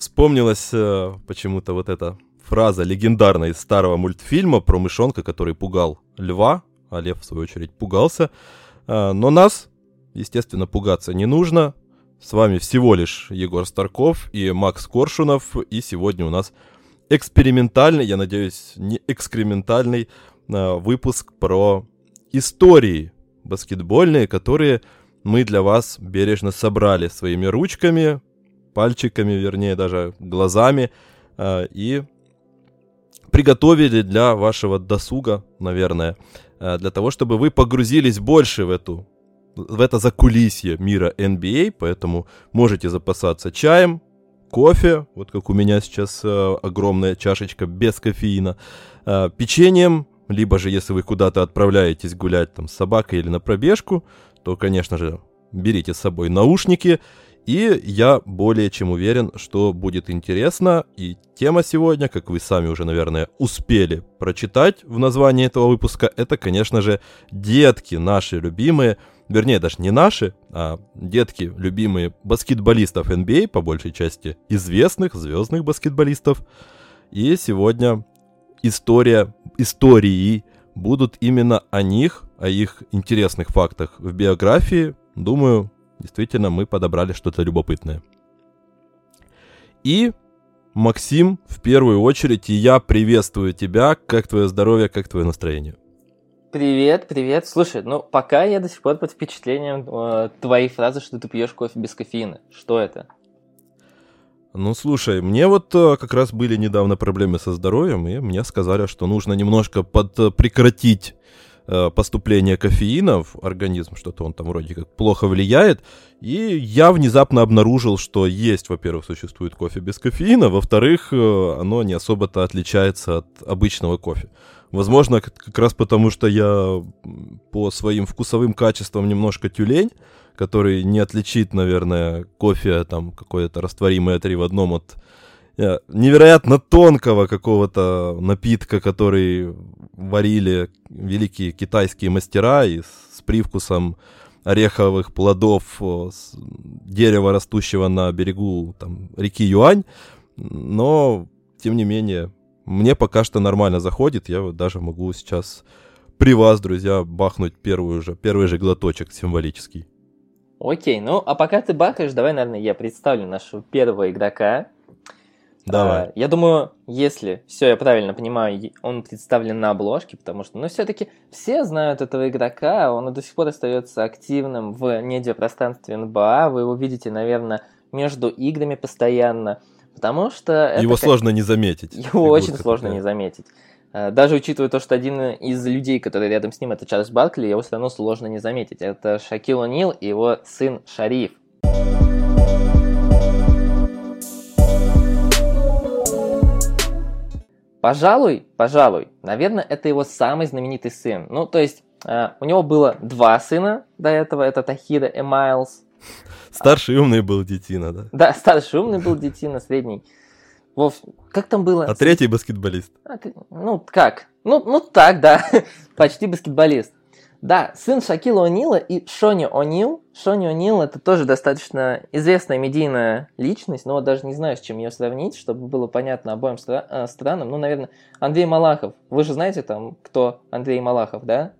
вспомнилась э, почему-то вот эта фраза легендарная из старого мультфильма про мышонка, который пугал льва, а лев, в свою очередь, пугался. Э, но нас, естественно, пугаться не нужно. С вами всего лишь Егор Старков и Макс Коршунов. И сегодня у нас экспериментальный, я надеюсь, не экскрементальный э, выпуск про истории баскетбольные, которые мы для вас бережно собрали своими ручками, пальчиками, вернее, даже глазами, э, и приготовили для вашего досуга, наверное, э, для того, чтобы вы погрузились больше в эту в это закулисье мира NBA, поэтому можете запасаться чаем, кофе, вот как у меня сейчас э, огромная чашечка без кофеина, э, печеньем, либо же если вы куда-то отправляетесь гулять там с собакой или на пробежку, то, конечно же, берите с собой наушники, и я более чем уверен, что будет интересно. И тема сегодня, как вы сами уже, наверное, успели прочитать в названии этого выпуска, это, конечно же, детки наши любимые, вернее, даже не наши, а детки любимые баскетболистов NBA, по большей части известных, звездных баскетболистов. И сегодня история, истории будут именно о них, о их интересных фактах в биографии. Думаю, действительно мы подобрали что-то любопытное. И, Максим, в первую очередь, и я приветствую тебя. Как твое здоровье, как твое настроение? Привет, привет. Слушай, ну пока я до сих пор под впечатлением э, твоей фразы, что ты пьешь кофе без кофеина. Что это? Ну, слушай, мне вот э, как раз были недавно проблемы со здоровьем, и мне сказали, что нужно немножко под, э, прекратить поступление кофеина в организм, что-то он там вроде как плохо влияет. И я внезапно обнаружил, что есть, во-первых, существует кофе без кофеина, во-вторых, э, оно не особо-то отличается от обычного кофе. Возможно, как раз потому, что я по своим вкусовым качествам немножко тюлень, который не отличит, наверное, кофе там какое-то растворимое три в одном от э, невероятно тонкого какого-то напитка, который варили великие китайские мастера и с привкусом ореховых плодов с дерева, растущего на берегу там, реки Юань. Но, тем не менее, мне пока что нормально заходит. Я вот даже могу сейчас при вас, друзья, бахнуть первую же, первый же глоточек символический. Окей, ну а пока ты бахаешь, давай, наверное, я представлю нашего первого игрока. Давай. А, я думаю, если все я правильно понимаю, он представлен на обложке, потому что, ну, все-таки все знают этого игрока, он до сих пор остается активным в медиапространстве НБА, вы его видите, наверное, между играми постоянно, потому что... Его это сложно не заметить. Его очень сложно такая. не заметить. Э, даже учитывая то, что один из людей, который рядом с ним, это Чарльз Баркли, его все равно сложно не заметить. Это Шакил О'Нил и его сын Шариф. Пожалуй, пожалуй, наверное, это его самый знаменитый сын. Ну, то есть, э, у него было два сына до этого, это Тахира и Майлз. Старший умный был детина, да? Да, старший умный был детина, средний Вов, как там было? А третий баскетболист. А, ты, ну, как? Ну, ну так, да. Почти баскетболист. Да, сын Шакила О'Нила и Шони О'Нил. Шони О'Нил это тоже достаточно известная медийная личность, но вот даже не знаю, с чем ее сравнить, чтобы было понятно обоим стра- э, странам. Ну, наверное, Андрей Малахов. Вы же знаете там, кто Андрей Малахов, да?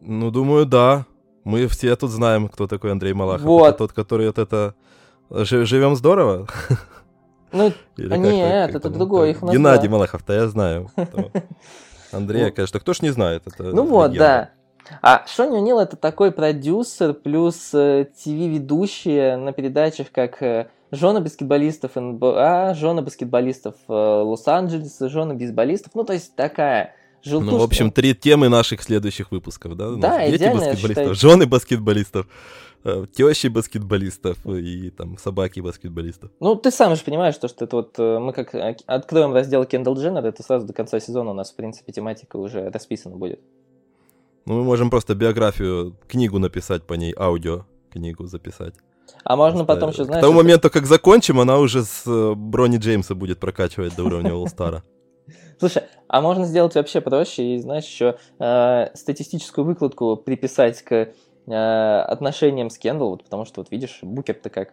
Ну, думаю, да. Мы все тут знаем, кто такой Андрей Малахов. Вот. Это тот, который вот это... Живем здорово? Ну, Или нет, как, это как другой их назвал. Геннадий Малахов-то я знаю. Андрея, ну. конечно, кто ж не знает. Это ну вот, да. А Шони Нил это такой продюсер плюс э, ТВ-ведущие на передачах, как э, жены баскетболистов НБА, жены баскетболистов э, Лос-Анджелеса, жены бейсболистов. Ну, то есть такая желтушка. Ну, в общем, три темы наших следующих выпусков, да? Да, Дети баскетболистов, жены баскетболистов. Э, тещи баскетболистов и там собаки баскетболистов. Ну, ты сам же понимаешь, что, что это вот э, мы как э, откроем раздел Кендалл Дженнер, это сразу до конца сезона у нас, в принципе, тематика уже расписана будет. Ну, мы можем просто биографию, книгу написать по ней, аудио книгу записать. А можно потом еще, знаешь... К тому это... моменту, как закончим, она уже с Брони Джеймса будет прокачивать до уровня All-Star. Слушай, а можно сделать вообще проще и, знаешь, еще э, статистическую выкладку приписать к э, отношениям с Кендалл, вот, потому что, вот видишь, Букер-то как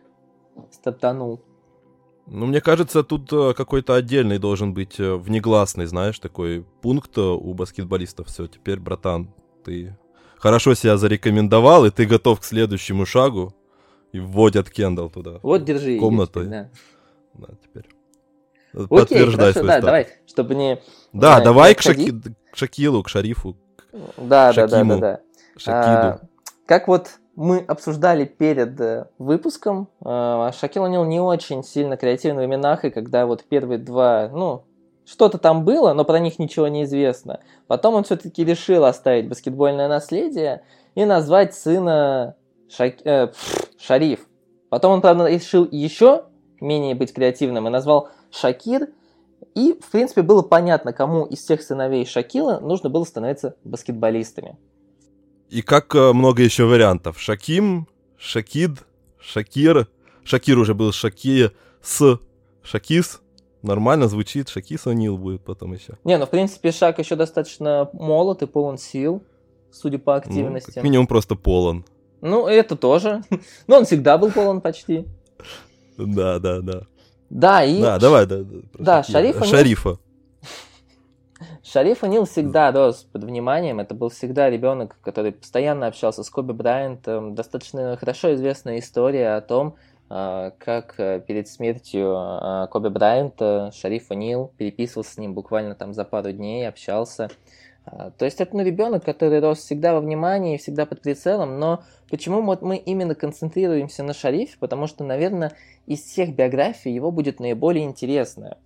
стартанул. Ну, мне кажется, тут э, какой-то отдельный должен быть э, внегласный, знаешь, такой пункт э, у баскетболистов. Все, теперь, братан, ты хорошо себя зарекомендовал, и ты готов к следующему шагу, и вводят Кендалл туда. Вот, держи. Комнату. Да. Да, теперь. Окей, Подтверждай хорошо, свой да, статус. давай, чтобы не... Да, не давай к, отходить. Шаки- к Шакилу, к Шарифу, Да, да, да, да, Шакиму. да. Шакиду. А, как вот мы обсуждали перед э, выпуском, э, Шакил О'Нил не очень сильно креативный в именах, и когда вот первые два, ну, что-то там было, но про них ничего не известно. Потом он все-таки решил оставить баскетбольное наследие и назвать сына Шак- э, Шариф. Потом он, правда, решил еще менее быть креативным и назвал Шакир. И, в принципе, было понятно, кому из всех сыновей Шакила нужно было становиться баскетболистами. И как э, много еще вариантов. Шаким, Шакид, Шакир. Шакир уже был Шаки с Шакис. Нормально звучит. Шакис О'Нил будет потом еще. Не, ну, в принципе, Шак еще достаточно молод и полон сил, судя по Ну, активности. как минимум просто полон. Ну, это тоже. Но он всегда был полон почти. Да, да, да. Да, и Да, давай, да. да, про Да, Шакира. Шариф О'Нил- Шарифа. Шариф О'Нил всегда рос под вниманием. Это был всегда ребенок, который постоянно общался с Коби Брайантом. Достаточно хорошо известная история о том, а, как э, перед смертью а, Коби Брайанта Шариф О'Нил переписывался с ним буквально там за пару дней, общался. А, То есть это ну, ребенок, который рос всегда во внимании, всегда под прицелом, но почему вот мы именно концентрируемся на Шарифе? Потому что, наверное, из всех биографий его будет наиболее интересная.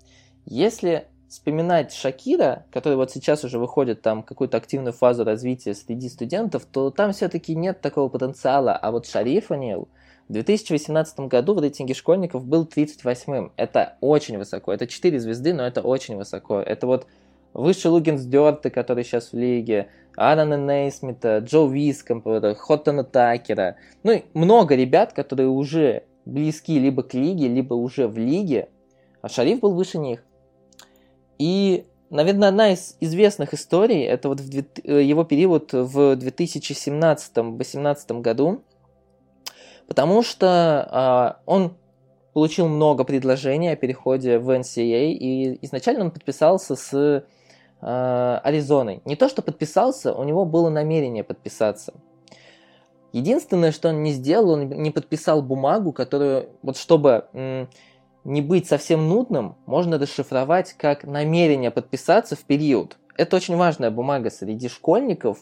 Если вспоминать Шакира, который вот сейчас уже выходит там какую-то активную фазу развития среди студентов, то там все-таки нет такого потенциала. А вот Шариф О'Нил в 2018 году в рейтинге школьников был 38-м. Это очень высоко. Это 4 звезды, но это очень высоко. Это вот выше Лугинс Дёрта, который сейчас в лиге, Аарона Нейсмита, Джо Вискомпа, Хоттона Такера. Ну и много ребят, которые уже близки либо к лиге, либо уже в лиге, а Шариф был выше них. И, наверное, одна из известных историй, это вот в э, его период в 2017-2018 году, потому что а, он получил много предложений о переходе в NCAA, и изначально он подписался с а, Аризоной. Не то, что подписался, у него было намерение подписаться. Единственное, что он не сделал, он не подписал бумагу, которую, вот чтобы не быть совсем нудным, можно расшифровать как намерение подписаться в период. Это очень важная бумага среди школьников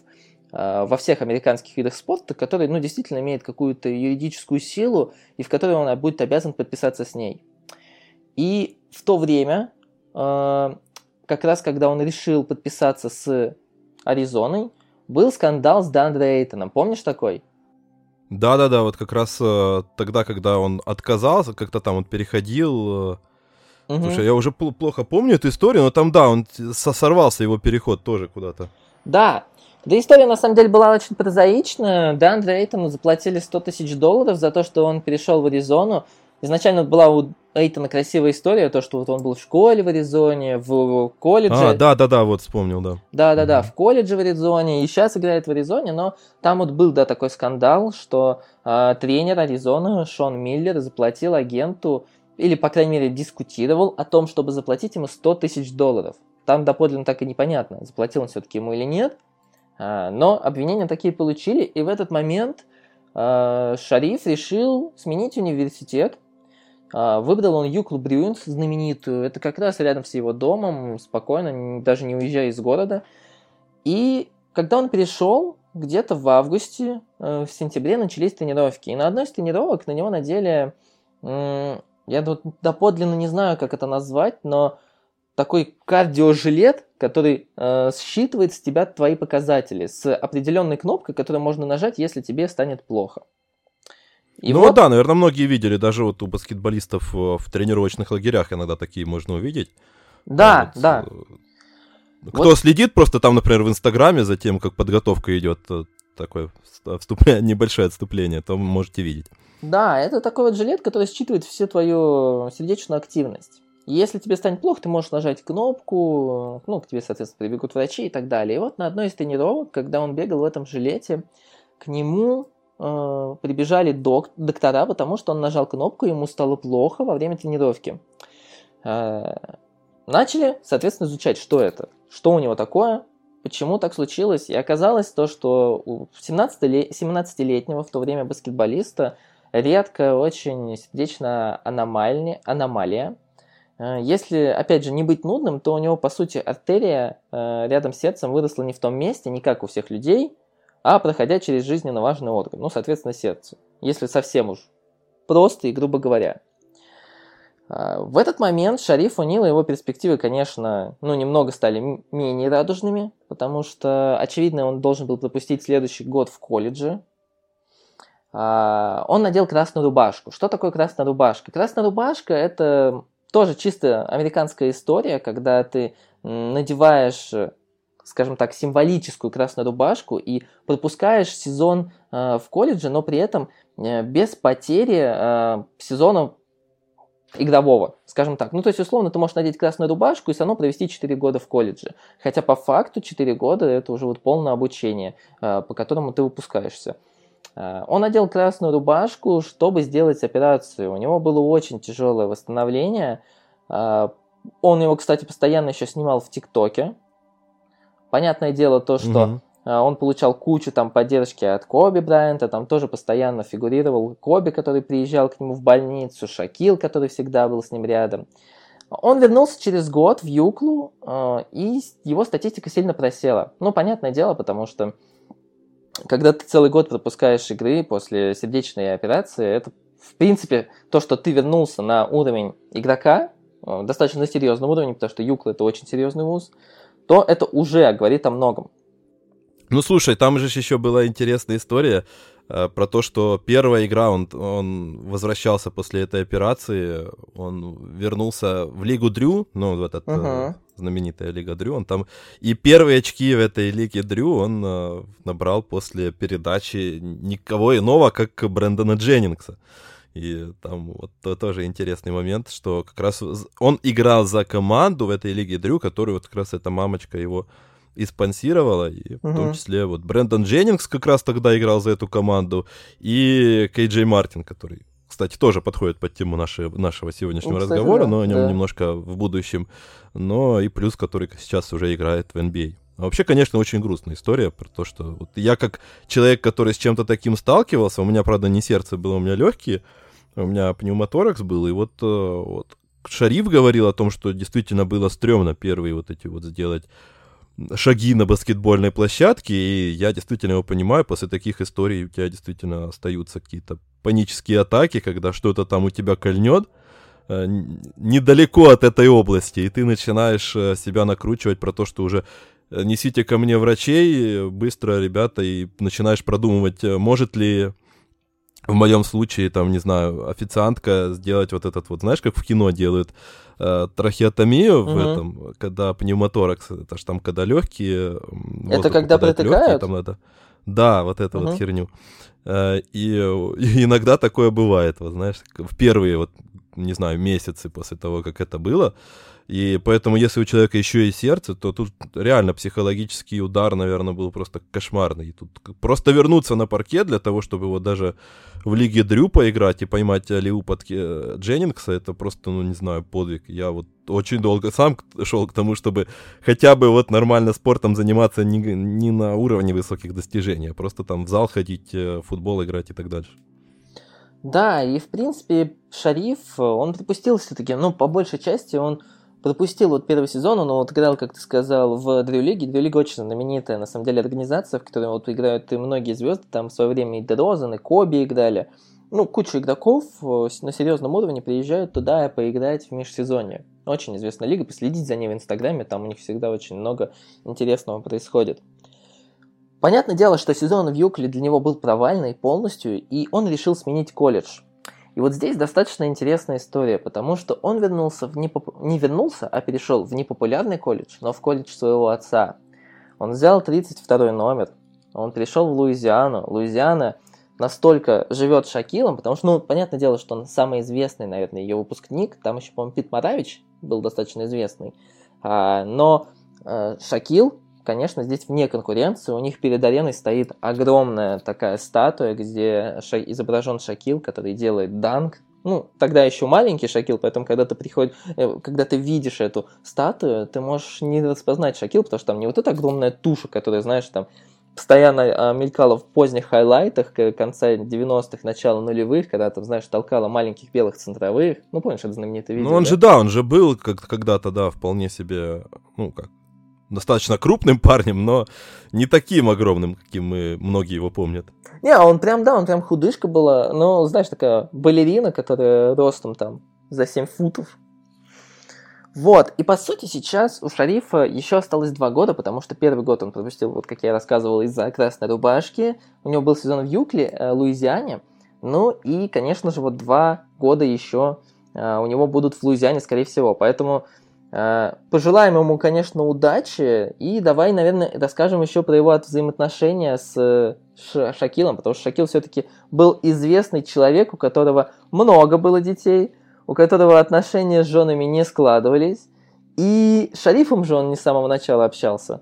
э, во всех американских видах спорта, которая ну, действительно имеет какую-то юридическую силу и в которой он будет обязан подписаться с ней. И в то время, э, как раз когда он решил подписаться с Аризоной, был скандал с Дандре Эйтоном. Помнишь такой? Да-да-да, вот как раз э, тогда, когда он отказался, как-то там он переходил. э, Мгм. Слушай, я уже пл- плохо помню эту историю, но там, да, он сорвался его переход тоже куда-то. Да. Да история на самом деле была очень прозаичная. Деандре Эйтону заплатили 100 тысяч долларов за то, что он перешел в Аризону. Изначально была у Эйтона красивая история, то, что вот он был в школе в Аризоне, в колледже. А, да-да-да, вот вспомнил, да. Да-да-да, Мгм. в колледже в Аризоне, и сейчас играет в Аризоне, но там вот был, да, такой скандал, что а, тренер Аризоны Шон Миллер заплатил агенту, или, по крайней мере, дискутировал о том, чтобы заплатить ему 100 тысяч долларов. Там доподлинно так и непонятно, заплатил он все-таки ему или нет, А, но обвинения такие получили, и в этот момент а, Шариф решил сменить университет, Выбрал он Юклу Брюинс, знаменитую. Это как раз рядом с его домом, спокойно, даже не уезжая из города. И когда он перешел, где-то в августе, э, в сентябре начались тренировки. И на одной из тренировок на него надели, я тут доподлинно не знаю, как это назвать, но такой кардиожилет, который э, считывает с тебя твои показатели, с определенной кнопкой, которую можно нажать, если тебе станет плохо. И ну вот- вот да, наверное, многие видели, даже вот у баскетболистов э, в тренировочных лагерях иногда такие можно увидеть. Да, Вот, да. э, Кто следит просто там, например, в Инстаграме за тем, как подготовка идет, э, такое вст- вступление, небольшое отступление, то можете видеть. Да, это такой вот жилет, который считывает всю твою сердечную активность. Если тебе станет плохо, ты можешь нажать кнопку, ну, к тебе, соответственно, прибегут врачи и так далее. И вот на одной из тренировок, когда он бегал в этом жилете, к нему э, прибежали док доктора, потому что он нажал кнопку, ему стало плохо во время тренировки. Э, начали, соответственно, изучать, что это, что у него такое, почему так случилось. И оказалось то, что у 17-летнего в то время баскетболиста редко очень сердечная аномальная, аномалия. Э, если, опять же, не быть нудным, то у него, по сути, артерия э, рядом с сердцем выросла не в том месте, не как у всех людей, а проходя через жизненно важный орган, ну, соответственно, сердце. Если совсем уж просто и грубо говоря. Э, в этот момент Шариф Унил и его перспективы, конечно, ну, немного стали менее радужными, потому что, очевидно, он должен был пропустить следующий год в колледже, а, он надел красную рубашку. Что такое красная рубашка? Красная рубашка – это тоже чисто американская история, когда ты надеваешь, скажем так, символическую красную рубашку и пропускаешь сезон э, в колледже, но при этом э, без потери э, сезона игрового, скажем так. Ну, то есть, условно, ты можешь надеть красную рубашку и все равно провести 4 года в колледже. Хотя по факту 4 года это уже вот полное обучение, по которому ты выпускаешься. Э, он надел красную рубашку, чтобы сделать операцию. У него было очень тяжелое восстановление. Э, он его, кстати, постоянно еще снимал в ТикТоке. Понятное дело то, что угу. он получал кучу там поддержки от Коби Брайанта, там тоже постоянно фигурировал Коби, который приезжал к нему в больницу, Шакил, который всегда был с ним рядом. Он вернулся через год в Юклу, и его статистика сильно просела. Ну, понятное дело, потому что когда ты целый год пропускаешь игры после сердечной операции, это, в принципе, то, что ты вернулся на уровень игрока, э, достаточно серьезный уровень, потому что Юкла это очень серьезный вуз, то это уже говорит о многом. Ну, слушай, там же еще была интересная история э, про то, что первая игра, он, он возвращался после этой операции, он вернулся в Лигу Дрю, ну, в этот uh-huh. э, знаменитая Лига Дрю, он там... И первые очки в этой Лиге Дрю он э, набрал после передачи никого иного, как Брэндона Дженнингса. И там вот то, тоже интересный момент, что как раз он играл за команду в этой Лиге Дрю, которую вот как раз эта мамочка его и спонсировала, и в том числе вот Брэндон Дженнингс как раз тогда играл за эту команду, и Кей Джей Мартин, который, кстати, тоже подходит под тему нашей, нашего сегодняшнего ну, кстати, разговора, да, но о нем да. немножко в будущем, но и плюс, который сейчас уже играет в NBA. А вообще, конечно, очень грустная история про то, что вот я как человек, который с чем-то таким сталкивался, у меня, правда, не сердце было, у меня легкие, у меня пневмоторакс был, и вот, э, вот Шариф говорил о том, что действительно было стрёмно первые вот эти вот сделать шаги на баскетбольной площадке, и я действительно его понимаю, после таких историй у тебя действительно остаются какие-то панические атаки, когда что-то там у тебя кольнет, э, недалеко от этой области, и ты начинаешь э, себя накручивать про то, что уже несите ко мне врачей, быстро, ребята, и начинаешь продумывать, может ли в моем случае, там, не знаю, официантка сделать вот этот вот, знаешь, как в кино делают, э, трахеотомию угу. в этом, когда пневмоторакс, это ж там, когда легкие... Это когда протыкают? Легкие, там надо... Да, вот эту угу. вот херню. Э, и, и иногда такое бывает, вот, знаешь, в первые, вот, не знаю, месяцы после того, как это было, и поэтому, если у человека еще и сердце, то тут реально психологический удар, наверное, был просто кошмарный. Тут просто вернуться на паркет для того, чтобы вот даже в Лиге Дрю поиграть и поймать Алиу под Дженнингса, это просто, ну, не знаю, подвиг. Я вот очень долго сам шел к тому, чтобы хотя бы вот нормально спортом заниматься не, не на уровне высоких достижений, а просто там в зал ходить, э, футбол играть и так дальше. Да, и в принципе Шариф, он припустил все-таки, ну, по большей части он пропустил вот первый сезон, он вот играл, как ты сказал, в Дрю-лиге. Дрю-лига очень знаменитая, на самом деле, организация, в которой вот играют и многие звезды, там в свое время и Дрозен, и Коби играли. Ну, куча игроков э, на серьезном уровне приезжают туда поиграть в межсезонье. Очень известная лига, последить за ней в Инстаграме, там у них всегда очень много интересного происходит. Понятное дело, что сезон в Юкле для него был провальный полностью, и он решил сменить колледж – и вот здесь достаточно интересная история, потому что он вернулся в непоп... не вернулся, а перешел в непопулярный колледж, но в колледж своего отца. Он взял 32 номер, он перешел в Луизиану. Луизиана настолько живет Шакилом, потому что, ну, понятное дело, что он самый известный, наверное, ее выпускник. Там еще, по-моему, Пит Маравич был достаточно известный. А, но а, Шакил конечно, здесь вне конкуренции. У них перед ареной стоит огромная такая статуя, где изображен Шакил, который делает данк. Ну, тогда еще маленький Шакил, поэтому когда ты приходишь, э, когда ты видишь эту статую, ты можешь не распознать Шакил, потому что там не вот эта огромная туша, которая, знаешь, там постоянно а, мелькала в поздних хайлайтах конца 90-х, начала нулевых, когда там, знаешь, толкала маленьких белых центровых. Ну, помнишь, это знаменитое видео? Ну, он да? же, да, он же был как когда-то, да, вполне себе, ну, как, достаточно крупным парнем, но не таким огромным, каким мы многие его помнят. Не, он прям, да, он прям худышка была, но, знаешь, такая балерина, которая ростом там за 7 футов, вот, и по сути сейчас у Шарифа еще осталось два года, потому что первый год он пропустил, вот как я рассказывал, из-за красной рубашки. У него был сезон в Юкле, э, Луизиане. Ну и, конечно же, вот два года еще э, у него будут в Луизиане, скорее всего. Поэтому пожелаем ему, конечно, удачи. И давай, наверное, расскажем еще про его взаимоотношения с Шакилом, потому что Шакил все-таки был известный человек, у которого много было детей – у которого отношения с женами не складывались, и с Шарифом же он не с самого начала общался.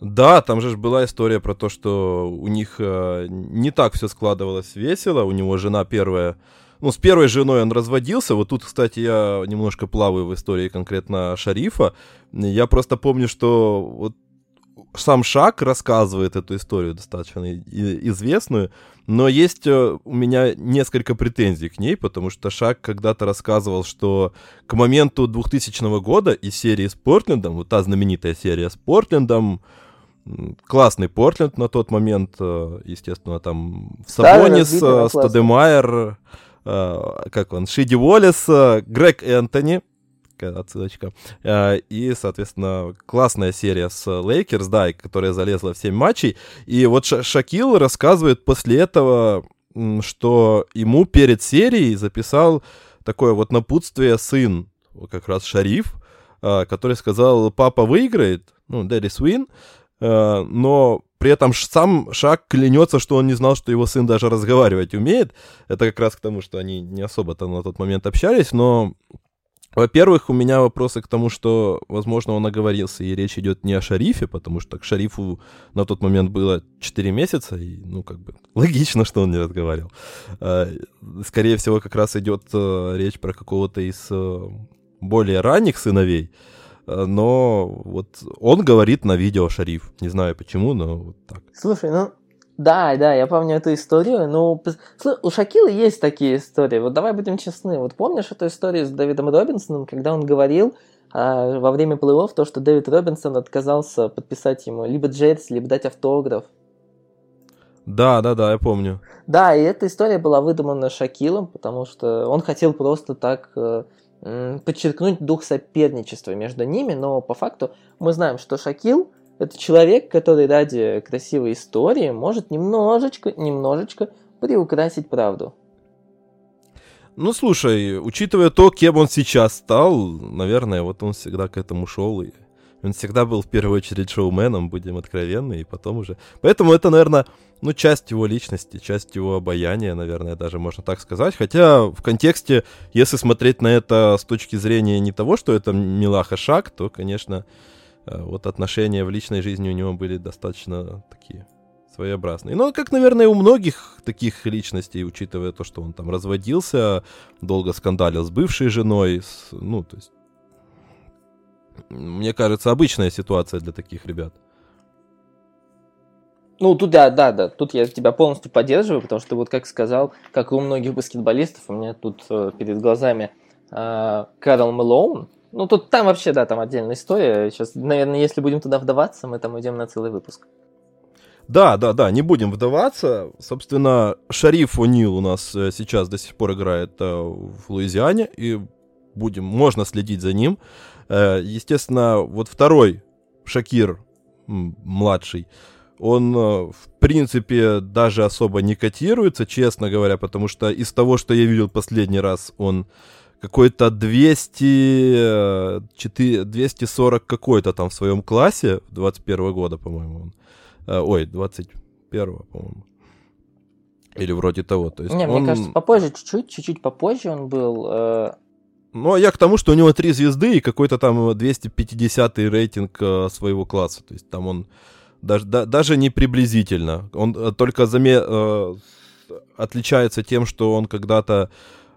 Да, там же была история про то, что у них э, не так все складывалось весело. У него жена первая, ну, с первой женой он разводился. Вот тут, кстати, я немножко плаваю в истории конкретно Шарифа. Я просто помню, что вот сам Шак рассказывает эту историю достаточно известную, но есть э, у меня несколько претензий к ней, потому что Шак когда-то рассказывал, что к моменту 2000 года из серии с Портлендом, вот та знаменитая серия с Портлендом, классный Портленд на тот момент, э, естественно, там Сабонис, да, Стадемайр, э, как он, Шид Уоллес, Грег Энтони, отсылочка. А, и, соответственно, классная серия с Лейкерс, да, которая залезла в 7 матчей. И вот Шакил рассказывает после этого, что ему перед серией записал такое вот напутствие сын, как раз Шариф, который сказал, папа выиграет, ну, Win, а, но при этом сам Шак клянется, что он не знал, что его сын даже разговаривать умеет. Это как раз к тому, что они не особо-то на тот момент общались, но во-первых, у меня вопросы к тому, что, возможно, он оговорился, и речь идет не о шарифе, потому что к шарифу на тот момент было 4 месяца, и, ну, как бы, логично, что он не разговаривал. А, скорее всего, как раз идет э, речь про какого-то из э, более ранних сыновей, но вот он говорит на видео шариф. Не знаю почему, но вот так. Слушай, ну да, да, я помню эту историю. Ну, у Шакила есть такие истории. Вот давай будем честны. Вот помнишь эту историю с Дэвидом Робинсоном, когда он говорил а, во время плей-офф то, что Дэвид Робинсон отказался подписать ему либо джерси, либо дать автограф. Да, да, да, я помню. Да, и эта история была выдумана Шакилом, потому что он хотел просто так э, подчеркнуть дух соперничества между ними, но по факту мы знаем, что Шакил это человек, который ради красивой истории может немножечко, немножечко приукрасить правду. Ну, слушай, учитывая то, кем он сейчас стал, наверное, вот он всегда к этому шел. И он всегда был в первую очередь шоуменом, будем откровенны, и потом уже... Поэтому это, наверное, ну, часть его личности, часть его обаяния, наверное, даже можно так сказать. Хотя в контексте, если смотреть на это с точки зрения не того, что это Милаха Шаг, то, конечно, Э, вот отношения в личной жизни у него были достаточно такие своеобразные. Ну, как, наверное, у многих таких личностей, учитывая то, что он там разводился, долго скандалил с бывшей женой, с, ну, то есть, мне кажется, обычная ситуация для таких ребят. Ну, тут да, да, да, тут я тебя полностью поддерживаю, потому что вот как сказал, как и у многих баскетболистов, у меня тут э, перед глазами э, Карл Мэлоун, ну, тут там вообще, да, там отдельная история. Сейчас, наверное, если будем туда вдаваться, мы там уйдем на целый выпуск. Да, да, да, не будем вдаваться. Собственно, Шариф О'Нил у нас э, сейчас до сих пор играет э, в Луизиане, и будем, можно следить за ним. Э, естественно, вот второй Шакир, младший, он, в принципе, даже особо не котируется, честно говоря, потому что из того, что я видел последний раз, он какой-то 200, 4, 240 какой-то там в своем классе, 21 года, по-моему, он. Э, ой, 21 по-моему. Или вроде того. То есть Не, он... мне кажется, попозже, чуть-чуть, чуть-чуть попозже он был. Э, Ну, а я к тому, что у него три звезды и какой-то там 250 рейтинг э, своего класса. То есть там он даже, да, даже не приблизительно. Он э, только заме, э, отличается тем, что он когда-то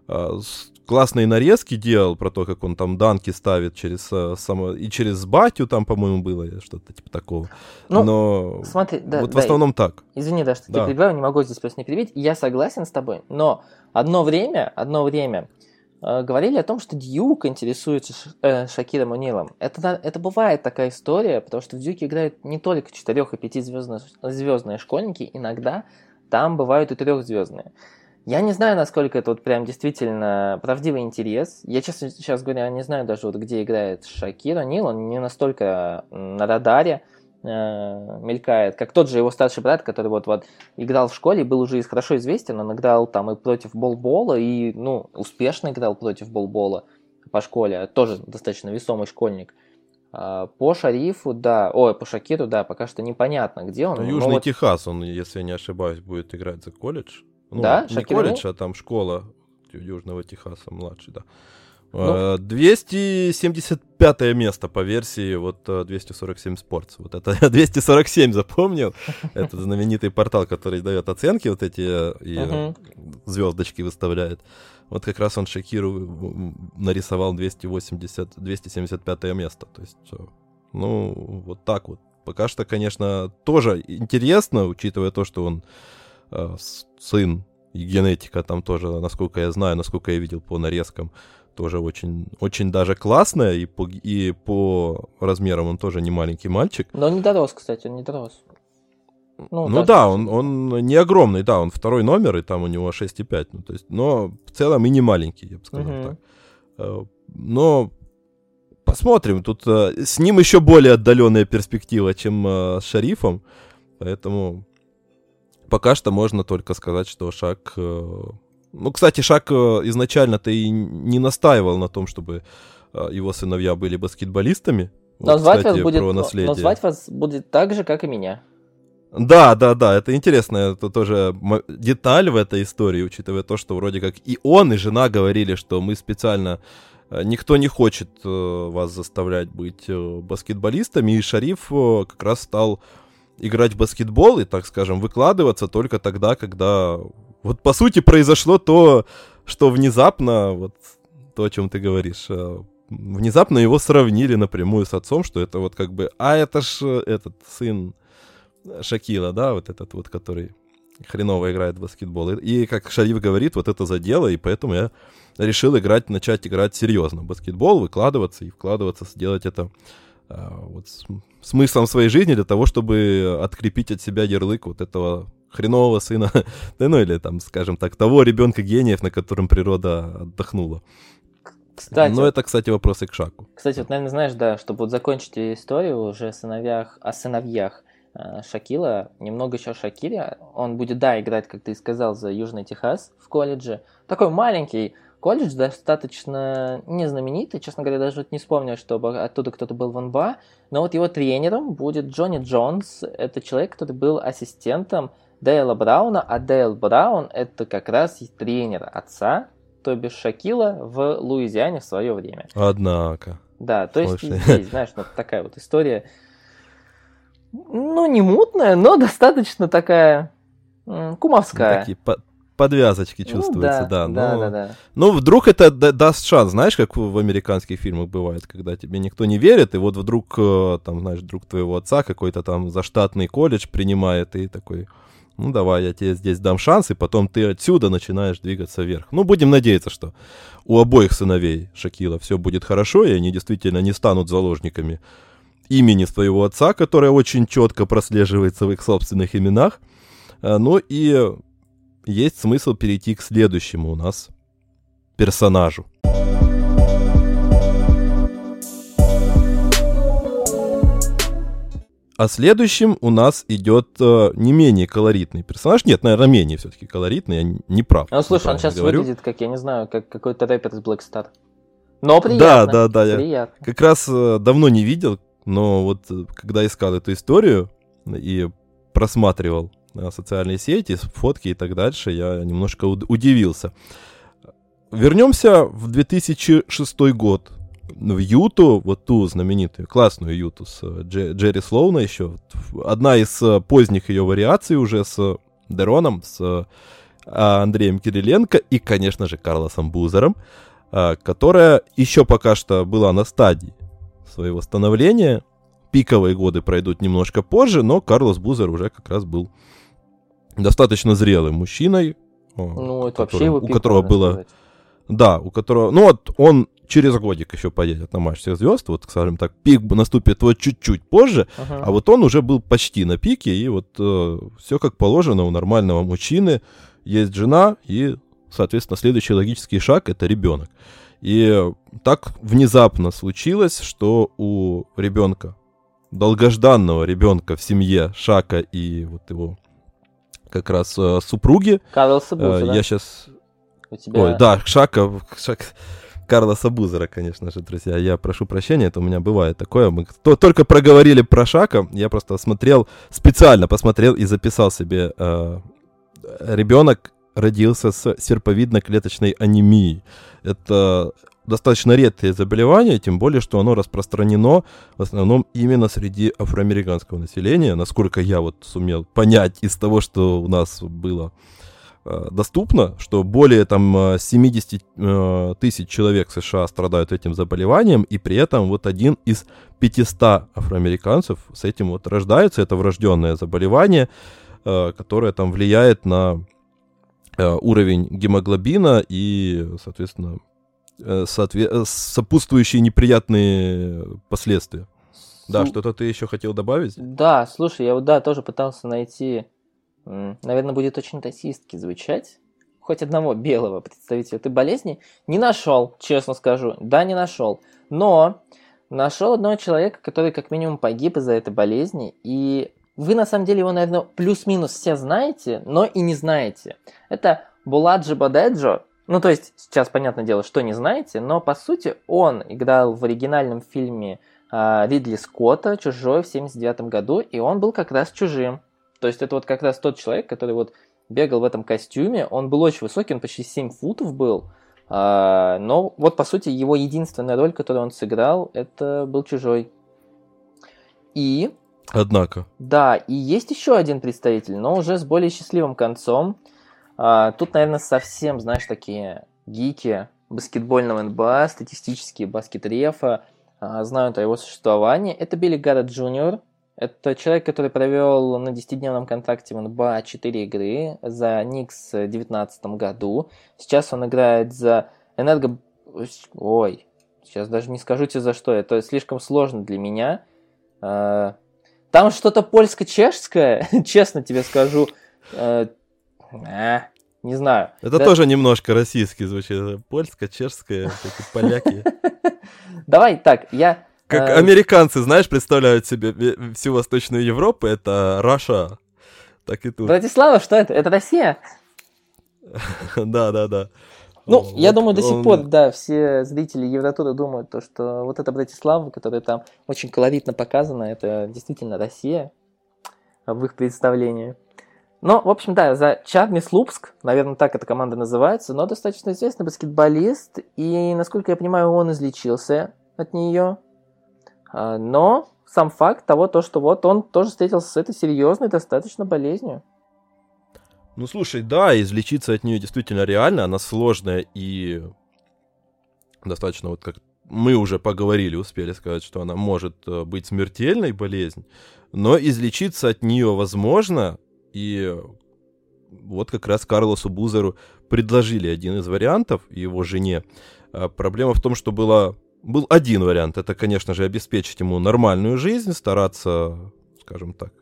э, классные нарезки делал про то, как он там данки ставит через э, само... и через батю там, по-моему, было что-то типа такого. Ну, но смотри, да, вот да, в основном так. Извини, да, что да. тебя перебиваю, не могу здесь просто не перебить. Я согласен с тобой, но одно время, одно время Э, говорили о том, что Дьюк интересуется э, Шакиром Унилом. Это, это бывает такая история, потому что в Дьюке играют не только 4 и 5 звездные школьники, иногда там бывают и трехзвездные. Я не знаю, насколько это вот прям действительно правдивый интерес. Я, честно сейчас говоря, не знаю даже, вот где играет Шакир Нил, он не настолько на радаре э, мелькает, как тот же его старший брат, который вот, вот играл в школе, был уже хорошо известен, он играл там и против Болбола, и, ну, успешно играл против Болбола по школе, тоже достаточно весомый школьник. А, по Шарифу, да, ой, по Шакиру, да, пока что непонятно, где он. Ну, Южный вот... Техас, он, если я не ошибаюсь, будет играть за колледж. Ну, да, не Шакир колледж, а там школа Южного Техаса, младший, да. Ну. 275 э, место по версии вот 247 э, Sports. Вот это 247 запомнил. Это знаменитый портал, который дает оценки вот эти э, и звездочки выставляет. Вот как раз он Шакиру нарисовал 280, 275 место. То есть, ну, вот так вот. Пока что, конечно, тоже интересно, учитывая то, что он э, сын и генетика там тоже, насколько я знаю, насколько я видел по нарезкам, тоже очень, очень даже классная, и по, и по размерам он тоже не маленький мальчик. Но он не дорос, кстати, он не дорос. Ну, ну да, он, он не огромный, да, он второй номер, и там у него 6,5. Ну, то есть, но в целом и не маленький, я бы сказал угу. так. Э, но посмотрим, тут э, с ним еще более отдаленная перспектива, чем э, с Шарифом, поэтому пока что можно только сказать, что шаг ну, кстати, Шак э, изначально-то и не настаивал на том, чтобы э, его сыновья были баскетболистами. Вот, звать, кстати, вас будет, но звать вас будет так же, как и меня. Да, да, да, это интересная это тоже деталь в этой истории, учитывая то, что вроде как и он, и жена говорили, что мы специально э, Никто не хочет вас заставлять быть баскетболистами, и Шариф как раз стал играть в баскетбол и, так скажем, выкладываться только тогда, когда вот по сути произошло то, что внезапно, вот то, о чем ты говоришь, э, внезапно его сравнили напрямую с отцом, что это вот как бы, а это ж э, этот сын Шакила, да, вот этот вот, который хреново играет в баскетбол. И, как Шариф говорит, вот это задело, и поэтому я решил играть, начать играть серьезно в баскетбол, выкладываться и вкладываться, сделать это а, вот смыслом своей жизни для того, чтобы открепить от себя ярлык вот этого хренового сына, да ну или там, скажем так, того ребенка гениев, на котором природа отдохнула. Кстати, Но это, кстати, вопросы к Шаку. Кстати, вот, наверное, знаешь, да, чтобы вот закончить историю уже о сыновьях, о сыновьях э, Шакила, немного еще о Шакиле. Он будет, да, играть, как ты сказал, за Южный Техас в колледже. Такой маленький колледж, достаточно не знаменитый. Честно говоря, даже вот не вспомню, чтобы оттуда кто-то был в НБА. Но вот его тренером будет Джонни Джонс. Это человек, который был ассистентом Дейла Брауна, а Дейл Браун это как раз тренер отца, то бишь Шакила в Луизиане в свое время. Однако. Да, то есть здесь, знаешь, вот такая вот история, ну, не мутная, но достаточно такая кумовская. Такие по подвязочки чувствуются, ну, да, да. Но, да, да, да. Ну, вдруг это даст шанс, знаешь, как в американских фильмах бывает, когда тебе никто не верит, и вот вдруг, э, там, знаешь, друг твоего отца какой-то там заштатный колледж принимает, и такой, ну давай, я тебе здесь дам шанс, и потом ты отсюда начинаешь двигаться вверх. Ну, будем надеяться, что у обоих сыновей Шакила все будет хорошо, и они действительно не станут заложниками имени своего отца, которое очень четко прослеживается в их собственных именах. А, ну и есть смысл перейти к следующему у нас персонажу. А следующим у нас идет э, не менее колоритный персонаж. Нет, наверное, менее все-таки колоритный, я не прав. Ну, слушай, он сейчас говорю. выглядит, как, я не знаю, как какой-то рэпер из Black Star. Но приятно. Да, да, да. Приятно. Я как раз э, давно не видел, но вот э, когда искал эту историю и просматривал социальные сети, фотки и так дальше, я немножко удивился. вернемся в 2006 год в Юту, вот ту знаменитую, классную Юту с э, Дж- Джерри Слоуна еще. Одна из э, поздних ее вариаций уже с Дероном, с э, Андреем Кириленко и, конечно же, Карлосом Бузером, которая еще пока что была на стадии своего становления. Пиковые годы пройдут немножко позже, но Карлос Бузер уже как раз был достаточно зрелым мужчиной. Ну, это который, вообще его у которого было... Сказать. Да, у которого... Ну вот он через годик еще поедет на матч всех звезд, вот, скажем так, пик наступит вот чуть-чуть позже, uh-huh. а вот он уже был почти на пике, и вот э, все как положено у нормального мужчины, есть жена, и, соответственно, следующий логический шаг — это ребенок. И так внезапно случилось, что у ребенка, долгожданного ребенка в семье Шака и вот его как раз э, супруги. Карлоса Буза, э? Я сейчас... тебя... Ой, да, Шака, Шака... Карлоса Бузера, конечно же, друзья. Я прошу прощения, это у меня бывает такое. Мы то, только проговорили про Шака, я просто смотрел, специально посмотрел и записал себе. Э, ребенок родился с серповидно-клеточной анемией. Это достаточно редкое заболевание, тем более, что оно распространено в основном именно среди афроамериканского населения, насколько я вот сумел понять из того, что у нас было э, доступно, что более там 70 э, тысяч человек США страдают этим заболеванием, и при этом вот один из 500 афроамериканцев с этим вот рождается, это врожденное заболевание, э, которое там влияет на уровень гемоглобина и, соответственно, Э, соотве- э, сопутствующие неприятные последствия. Да, что-то ты еще хотел добавить? Да, слушай, я вот да, тоже пытался найти, наверное, будет очень расистски звучать, хоть одного белого представителя этой болезни. Не нашел, честно скажу. Да, не нашел. Но нашел одного человека, который как минимум погиб из-за этой болезни. И вы на самом деле его, наверное, плюс-минус все знаете, но и не знаете. Это Буладжи Бадеджо, ну, то есть, сейчас, понятное дело, что не знаете, но, по сути, он играл в оригинальном фильме э, Ридли Скотта «Чужой» в 79 году, и он был как раз чужим. То есть, это вот как раз тот человек, который вот бегал в этом костюме, он был очень высокий, он почти 7 футов был, э, но вот, по сути, его единственная роль, которую он сыграл, это был «Чужой». И... Однако. Да, и есть еще один представитель, но уже с более счастливым концом – тут, наверное, совсем, знаешь, такие гики баскетбольного НБА, статистические баскет-рефа а, знают о его существовании. Это Билли Гаррет Джуниор. Это человек, который провел на 10-дневном контракте в НБА 4 игры за Никс в 2019 году. Сейчас он играет за Энерго... Ой, сейчас даже не скажу тебе за что. Это слишком сложно для меня. А, там что-то польско-чешское, честно тебе скажу. Э, не знаю. Это да... тоже немножко российский звучит. Польская, чешская, поляки. Давай так, я... Как э... американцы, знаешь, представляют себе всю Восточную Европу, это Раша. Так и тут. Братислава, что это? Это Россия? Да, да, да. Ну, вот я думаю, до сих он... пор, да, все зрители Евротура думают, то, что вот эта Братислава, которая там очень колоритно показана, это действительно Россия в их представлении. Но, в общем, да, за Чарми Слупск, наверное, так эта команда называется, но достаточно известный баскетболист, и, насколько я понимаю, он излечился от нее. А, но сам факт того, то, что вот он тоже встретился с этой серьезной достаточно болезнью. Ну, слушай, да, излечиться от нее действительно реально, она сложная и достаточно вот как мы уже поговорили, успели сказать, что она может э, быть смертельной болезнь, но излечиться от нее возможно, и вот как раз Карлосу Бузеру предложили один из вариантов его жене. А проблема в том, что было, был один вариант. Это, конечно же, обеспечить ему нормальную жизнь, стараться, скажем так,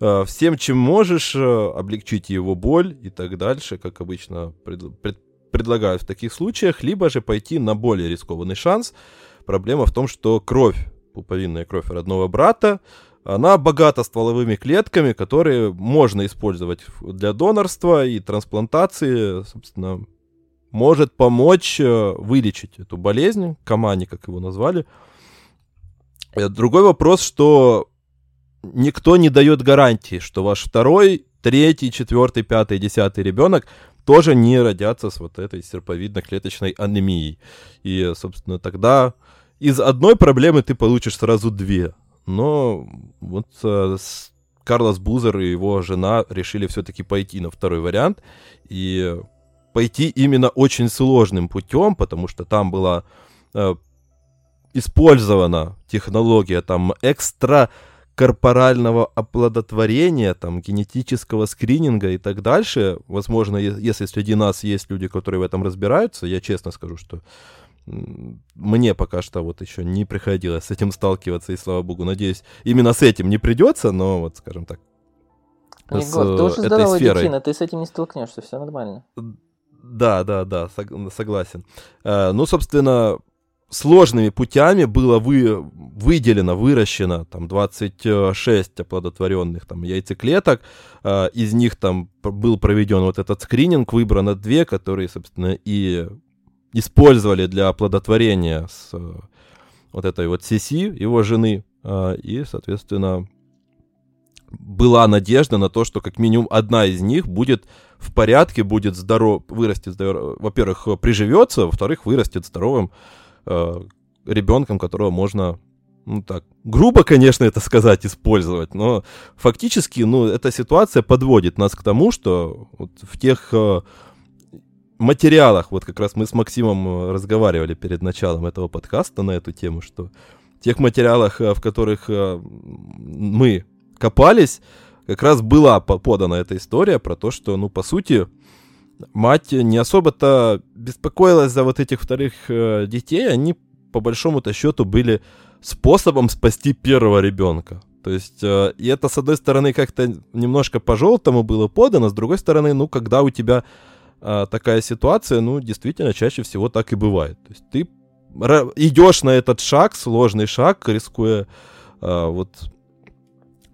а, всем, чем можешь, а, облегчить его боль и так дальше, как обычно пред, пред, предлагают в таких случаях, либо же пойти на более рискованный шанс. Проблема в том, что кровь, пуповинная кровь родного брата, она богата стволовыми клетками, которые можно использовать для донорства и трансплантации, собственно, может помочь э, вылечить эту болезнь, камани, как его назвали. Другой вопрос, что никто не дает гарантии, что ваш второй, третий, четвертый, пятый, десятый ребенок тоже не родятся с вот этой серповидно-клеточной анемией. И, собственно, тогда из одной проблемы ты получишь сразу две. Но вот э, Карлос Бузер и его жена решили все-таки пойти на второй вариант и пойти именно очень сложным путем, потому что там была э, использована технология там экстра корпорального оплодотворения, там, генетического скрининга и так дальше. Возможно, если среди нас есть люди, которые в этом разбираются, я честно скажу, что мне пока что вот еще не приходилось с этим сталкиваться, и слава богу, надеюсь, именно с этим не придется, но вот, скажем так, Егор, с ты уже здоровый сферой. детина, ты с этим не столкнешься, все нормально. Да, да, да, согласен. Э, ну, собственно, сложными путями было вы, выделено, выращено там 26 оплодотворенных там яйцеклеток, э, из них там был проведен вот этот скрининг, выбрано две, которые, собственно, и использовали для оплодотворения с э, вот этой вот Сиси, его жены, э, и, соответственно, была надежда на то, что как минимум одна из них будет в порядке, будет здоров, вырастет здоров, во-первых, приживется, во-вторых, вырастет здоровым э, ребенком, которого можно, ну так, грубо, конечно, это сказать, использовать, но фактически, ну, эта ситуация подводит нас к тому, что вот в тех э, материалах, вот как раз мы с Максимом э, разговаривали перед началом этого подкаста на эту тему, что в тех материалах, э, в которых э, мы копались, как раз была подана эта история про то, что, ну, по сути, мать не особо-то беспокоилась за вот этих вторых детей, они, по большому-то счету, были способом спасти первого ребенка. То есть, и это, с одной стороны, как-то немножко по-желтому было подано, с другой стороны, ну, когда у тебя а, такая ситуация, ну, действительно, чаще всего так и бывает. То есть ты идешь на этот шаг, сложный шаг, рискуя а, вот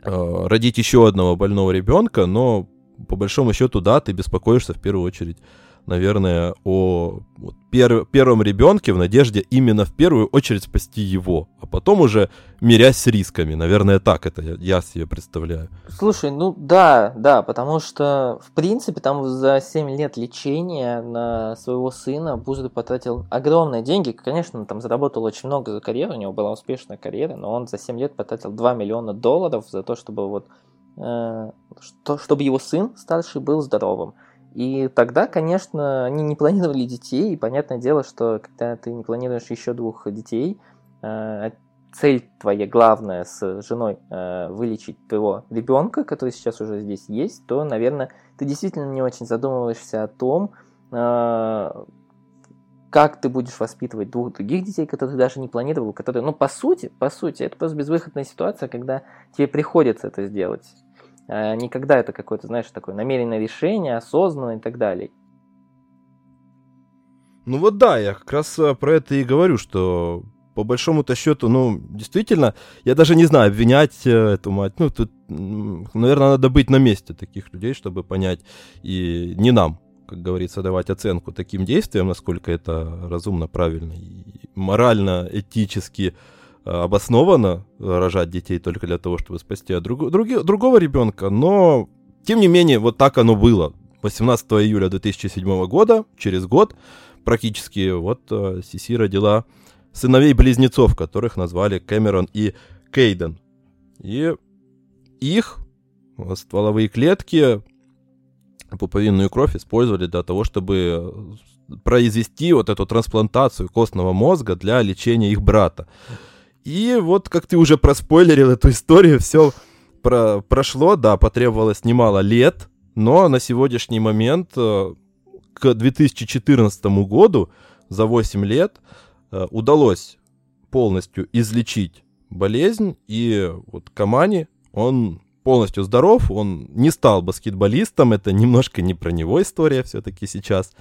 а, родить еще одного больного ребенка, но по большому счету, да, ты беспокоишься в первую очередь наверное, о вот, пер, первом ребенке в надежде именно в первую очередь спасти его, а потом уже мирясь с рисками. Наверное, так это я, себе представляю. Слушай, ну да, да, потому что, в принципе, там за 7 лет лечения на своего сына Бузды потратил огромные деньги. Конечно, он там заработал очень много за карьеру, у него была успешная карьера, но он за 7 лет потратил 2 миллиона долларов за то, чтобы вот э, что, чтобы его сын старший был здоровым. И тогда, конечно, они не планировали детей, и понятное дело, что когда ты не планируешь еще двух детей, э, цель твоя главная с женой э, вылечить твоего ребенка, который сейчас уже здесь есть, то, наверное, ты действительно не очень задумываешься о том, э, как ты будешь воспитывать двух других детей, которые ты даже не планировал, которые, ну, по сути, по сути, это просто безвыходная ситуация, когда тебе приходится это сделать. А никогда это какое-то, знаешь, такое намеренное решение, осознанное и так далее. Ну вот да, я как раз э, про это и говорю, что по большому-то счету, ну, действительно, я даже не знаю, обвинять э, эту мать, ну, тут, наверное, надо быть на месте таких людей, чтобы понять, и не нам, как говорится, давать оценку таким действиям, насколько это разумно, правильно, и морально, этически, обоснованно рожать детей только для того, чтобы спасти друг, друг, другого ребенка, но тем не менее вот так оно было. 18 июля 2007 года, через год, практически вот э, Сиси родила сыновей-близнецов, которых назвали Кэмерон и Кейден. И их стволовые клетки, пуповинную кровь использовали для того, чтобы произвести вот эту трансплантацию костного мозга для лечения их брата. И вот, как ты уже проспойлерил эту историю, все про прошло, да, потребовалось немало лет, но на сегодняшний момент, э, к 2014 году, за 8 лет, э, удалось полностью излечить болезнь, и вот Камани, он полностью здоров, он не стал баскетболистом, это немножко не про него история все-таки сейчас.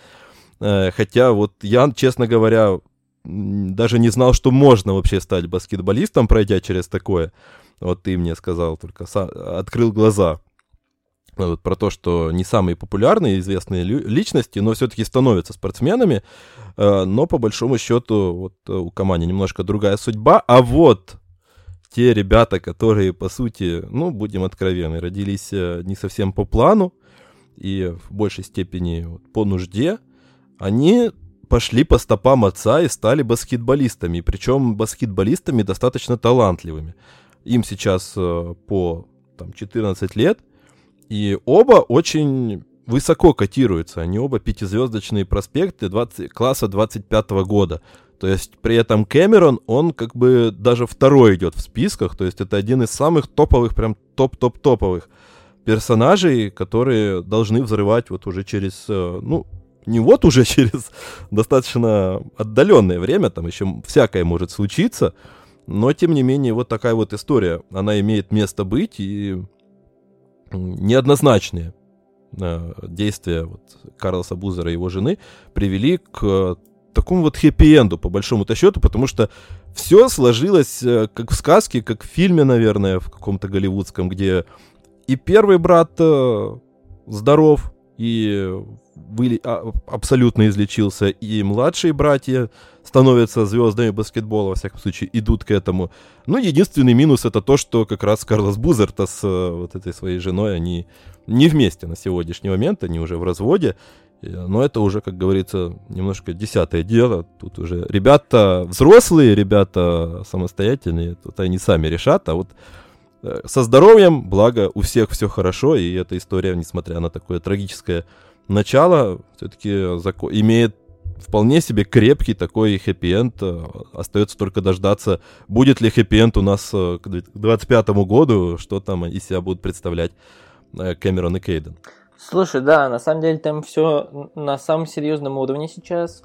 Э, хотя вот я, честно говоря, даже не знал, что можно вообще стать баскетболистом, пройдя через такое. Вот ты мне сказал, только открыл глаза. Вот, про то, что не самые популярные известные личности, но все-таки становятся спортсменами. Э, но по большому счету вот у Камани немножко другая судьба. А вот те ребята, которые, по сути, ну, будем откровенны, родились э, не совсем по плану и в большей степени по нужде, они пошли по стопам отца и стали баскетболистами, причем баскетболистами достаточно талантливыми. Им сейчас э, по там, 14 лет, и оба очень высоко котируются. Они оба пятизвездочные проспекты 20, класса 25 года. То есть при этом Кэмерон, он как бы даже второй идет в списках. То есть это один из самых топовых, прям топ-топ-топовых персонажей, которые должны взрывать вот уже через, э, ну, не вот уже через достаточно отдаленное время, там еще всякое может случиться, но тем не менее вот такая вот история, она имеет место быть и неоднозначные э, действия вот Карлоса Бузера и его жены привели к такому вот хэппи-энду, по большому-то счету, потому что все сложилось э, как в сказке, как в фильме, наверное, в каком-то голливудском, где и первый брат э, здоров, и были, а, абсолютно излечился, и младшие братья становятся звездами баскетбола, во всяком случае, идут к этому. Ну, единственный минус это то, что как раз Карлос Бузер-то с э, вот этой своей женой, они не вместе на сегодняшний момент, они уже в разводе, но это уже, как говорится, немножко десятое дело. Тут уже ребята взрослые, ребята самостоятельные, тут они сами решат, а вот э, со здоровьем, благо, у всех все хорошо, и эта история, несмотря на такое трагическое начало, все-таки имеет вполне себе крепкий такой хэппи-энд. Э, остается только дождаться, будет ли хэппи-энд у нас э, к 2025 году, что там из себя будут представлять Кэмерон и Кейден. Слушай, да, на самом деле там все на самом серьезном уровне сейчас.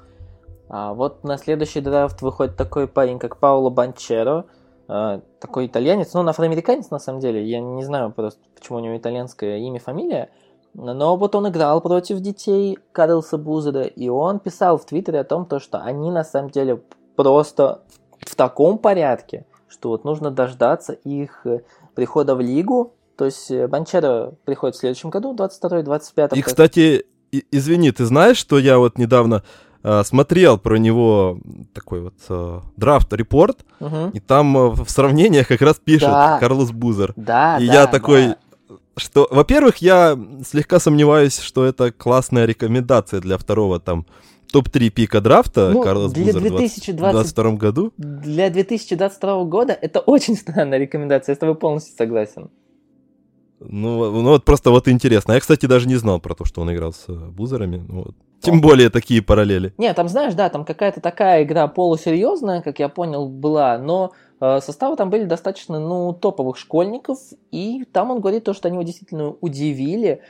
А вот на следующий драфт выходит такой парень, как Пауло Банчеро, такой итальянец, ну, он афроамериканец на самом деле, я не знаю просто, почему у него итальянское имя, фамилия, но вот он играл против детей Карлса Бузера, и он писал в Твиттере о том, то, что они на самом деле просто в таком порядке, что вот нужно дождаться их э, прихода в лигу, то есть э, Банчера приходит в следующем году, 22-25. И, кстати, извини, ты знаешь, что я вот недавно э, смотрел про него такой вот э, драфт-репорт, угу. и там э, в сравнениях как раз пишет да. Карлос Бузер. Да, И да, я такой... Да. Что, во-первых, я слегка сомневаюсь, что это классная рекомендация для второго там топ-3 пика драфта ну, Карлос для Бузер 2020, в 2022 году. Для 2022 года это очень странная рекомендация, я с тобой полностью согласен. Ну, ну вот просто вот интересно. Я, кстати, даже не знал про то, что он играл с э, бузерами. Ну, вот. Тем более такие параллели. Не, там знаешь, да, там какая-то такая игра полусерьезная, как я понял, была, но составы там были достаточно, ну, топовых школьников, и там он говорит то, что они его действительно удивили.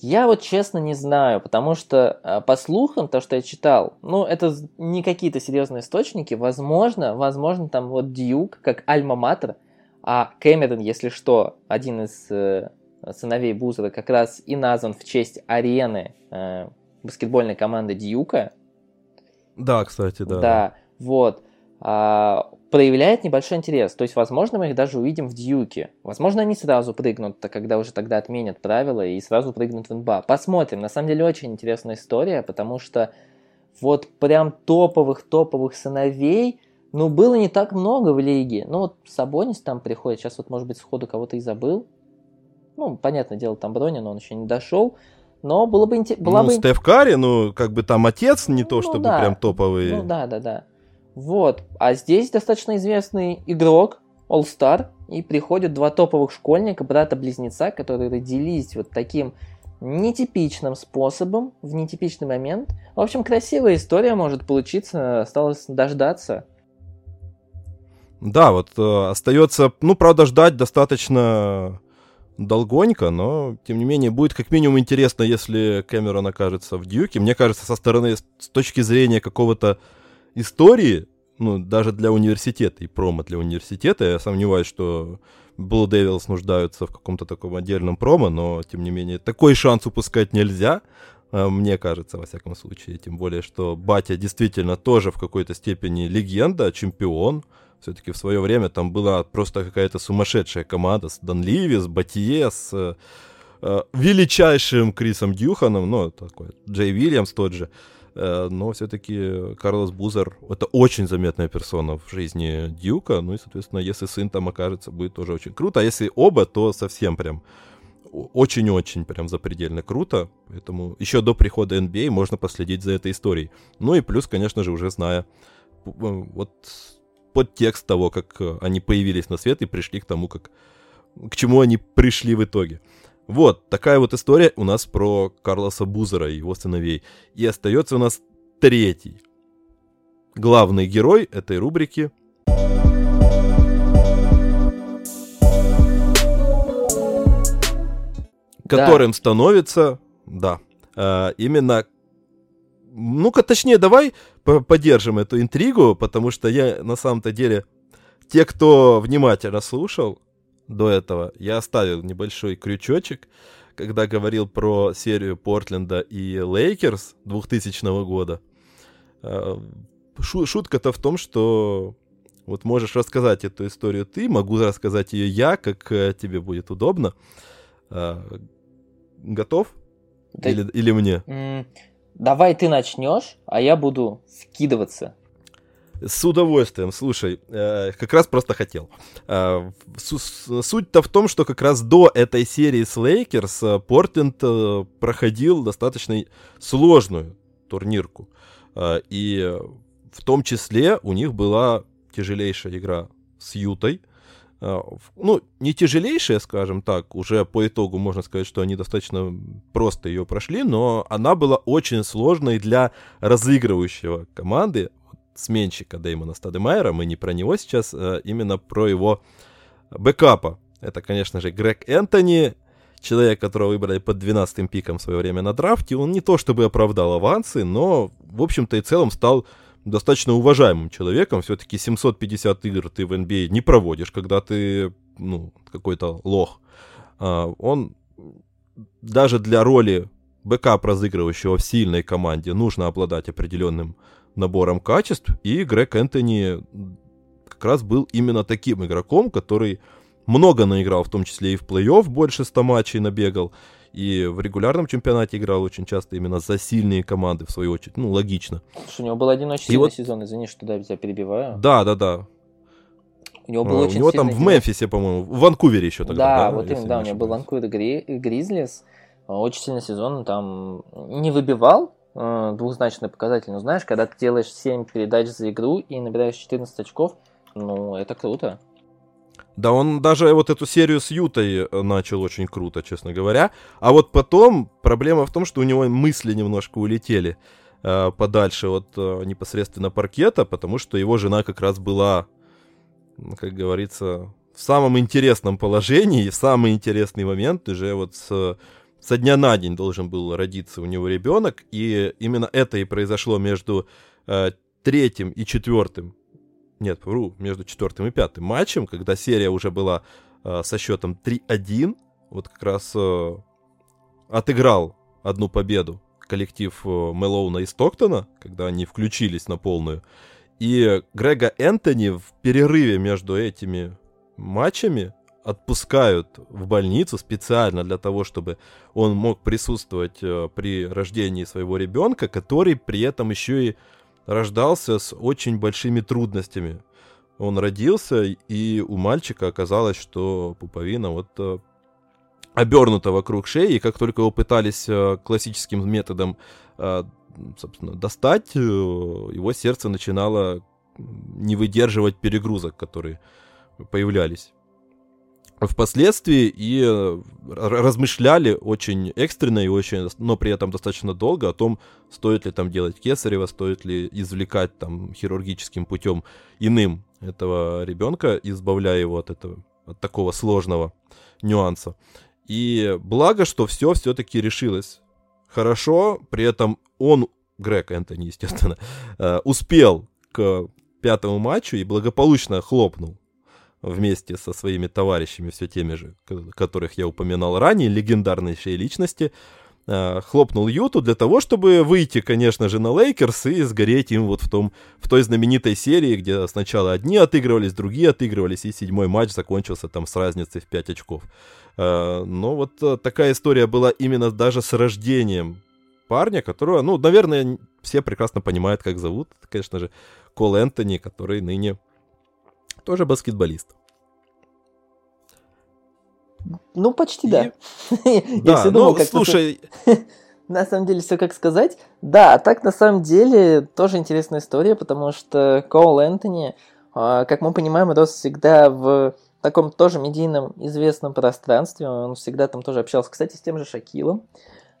Я вот честно не знаю, потому что э, по слухам, то, что я читал, ну, это не какие-то серьезные источники, возможно, возможно, там вот Дьюк, как альма-матер, а Кэмерон, если что, один из э, сыновей Бузера как раз и назван в честь арены э, баскетбольной команды Дьюка. Да, кстати, да. Да, вот. А, проявляет небольшой интерес. То есть, возможно, мы их даже увидим в Дьюке. Возможно, они сразу прыгнут, когда уже тогда отменят правила и сразу прыгнут в НБА. Посмотрим. На самом деле, очень интересная история, потому что вот прям топовых-топовых сыновей, ну, было не так много в лиге. Ну, вот Сабонис там приходит, сейчас вот, может быть, сходу кого-то и забыл. Ну, понятное дело, там Броня, но он еще не дошел. Но было бы интересно. Ну, бы... Стеф Карри, ну, как бы там отец не то, ну, чтобы да. прям топовый. Ну, да, да, да. Вот. А здесь достаточно известный игрок, All-Star, и приходят два топовых школьника, брата-близнеца, которые родились вот таким нетипичным способом, в нетипичный момент. В общем, красивая история может получиться, осталось дождаться. Да, вот э, остается, ну, правда, ждать достаточно долгонько, но, тем не менее, будет как минимум интересно, если Кэмерон окажется в Дьюке. Мне кажется, со стороны, с точки зрения какого-то истории, ну, даже для университета и промо для университета, я сомневаюсь, что Blue Devils нуждаются в каком-то таком отдельном промо, но, тем не менее, такой шанс упускать нельзя, а, мне кажется, во всяком случае. Тем более, что Батя действительно тоже в какой-то степени легенда, чемпион, все-таки в свое время там была просто какая-то сумасшедшая команда с Дан Ливи, с Батье, с э, величайшим Крисом Дюханом, ну, такой, Джей Вильямс тот же. Э, но все-таки Карлос Бузер — это очень заметная персона в жизни Дьюка, ну и, соответственно, если сын там окажется, будет тоже очень круто, а если оба, то совсем прям очень-очень прям запредельно круто, поэтому еще до прихода NBA можно последить за этой историей. Ну и плюс, конечно же, уже зная э, вот подтекст того, как они появились на свет и пришли к тому, как, к чему они пришли в итоге. Вот, такая вот история у нас про Карлоса Бузера и его сыновей. И остается у нас третий главный герой этой рубрики. Которым да. становится, да, э, именно ну-ка, точнее, давай поддержим эту интригу, потому что я на самом-то деле, те, кто внимательно слушал, до этого я оставил небольшой крючочек, когда говорил про серию Портленда и Лейкерс 2000 года. А, шутка-то в том, что вот можешь рассказать эту историю ты, могу рассказать ее я, как э, тебе будет удобно. А, готов? Да... Или, или мне? Давай ты начнешь, а я буду вкидываться. С удовольствием, слушай, э, как раз просто хотел. Э, суть-то в том, что как раз до этой серии с Лейкерс э, Портленд э, проходил достаточно сложную турнирку. Э, и в том числе у них была тяжелейшая игра с Ютой. Э, ну, не тяжелейшая, скажем так, уже по итогу можно сказать, что они достаточно просто ее прошли, но она была очень сложной для разыгрывающего команды сменщика Дэймона Стадемайера, мы не про него сейчас, а именно про его бэкапа. Это, конечно же, Грег Энтони, человек, которого выбрали под 12-м пиком в свое время на драфте. Он не то чтобы оправдал авансы, но, в общем-то и целом стал достаточно уважаемым человеком. Все-таки 750 игр ты в НБА не проводишь, когда ты, ну, какой-то лох. А, он даже для роли backup разыгрывающего в сильной команде нужно обладать определенным набором качеств, и Грег Энтони как раз был именно таким игроком, который много наиграл, в том числе и в плей-офф, больше 100 матчей набегал, и в регулярном чемпионате играл очень часто именно за сильные команды, в свою очередь. Ну, логично. Слушай, у него был один очень сильный вот... сезон, извини, что да, тебя перебиваю. Да, да, да. У него был а, очень У него там в Мемфисе, по-моему, в Ванкувере еще тогда. Да, да вот именно, да, у него был Ванкувер Гри... Гризлис. Очень сильный сезон, там не выбивал, э, двухзначный показатель. Но знаешь, когда ты делаешь 7 передач за игру и набираешь 14 очков, ну, это круто. Да, он даже вот эту серию с Ютой э, начал очень круто, честно говоря. А вот потом проблема в том, что у него мысли немножко улетели э, подальше от э, непосредственно паркета, потому что его жена как раз была, как говорится, в самом интересном положении в самый интересный момент уже вот с со дня на день должен был родиться у него ребенок, и именно это и произошло между э, третьим и четвертым, нет, вру, между четвертым и пятым матчем, когда серия уже была э, со счетом 3-1, вот как раз э, отыграл одну победу коллектив э, Мелоуна и Стоктона, когда они включились на полную, и Грега Энтони в перерыве между этими матчами отпускают в больницу специально для того, чтобы он мог присутствовать э, при рождении своего ребенка, который при этом еще и рождался с очень большими трудностями. Он родился, и у мальчика оказалось, что пуповина вот э, обернута вокруг шеи, и как только его пытались э, классическим методом, собственно, достать, его сердце начинало не выдерживать перегрузок, которые появлялись впоследствии и э, размышляли очень экстренно и очень, но при этом достаточно долго о том, стоит ли там делать кесарево, стоит ли извлекать там хирургическим путем иным этого ребенка, избавляя его от этого, от такого сложного нюанса. И благо, что все все-таки решилось хорошо, при этом он, Грег Энтони, естественно, э, успел к пятому матчу и благополучно хлопнул вместе со своими товарищами, все теми же, которых я упоминал ранее, легендарнейшие личности, э, хлопнул Юту для того, чтобы выйти, конечно же, на Лейкерс и сгореть им вот в, том, в той знаменитой серии, где сначала одни отыгрывались, другие отыгрывались, и седьмой матч закончился там с разницей в 5 очков. Э, но вот э, такая история была именно даже с рождением парня, которого, ну, наверное, все прекрасно понимают, как зовут. Конечно же, Кол Энтони, который ныне тоже баскетболист. Ну, почти да. Да, ну, слушай... На самом деле, все как сказать. Да, а так, на самом деле, тоже интересная история, потому что Коул Энтони, а, как мы понимаем, рос всегда в таком тоже медийном известном пространстве. Он всегда там тоже общался, кстати, с тем же Шакилом.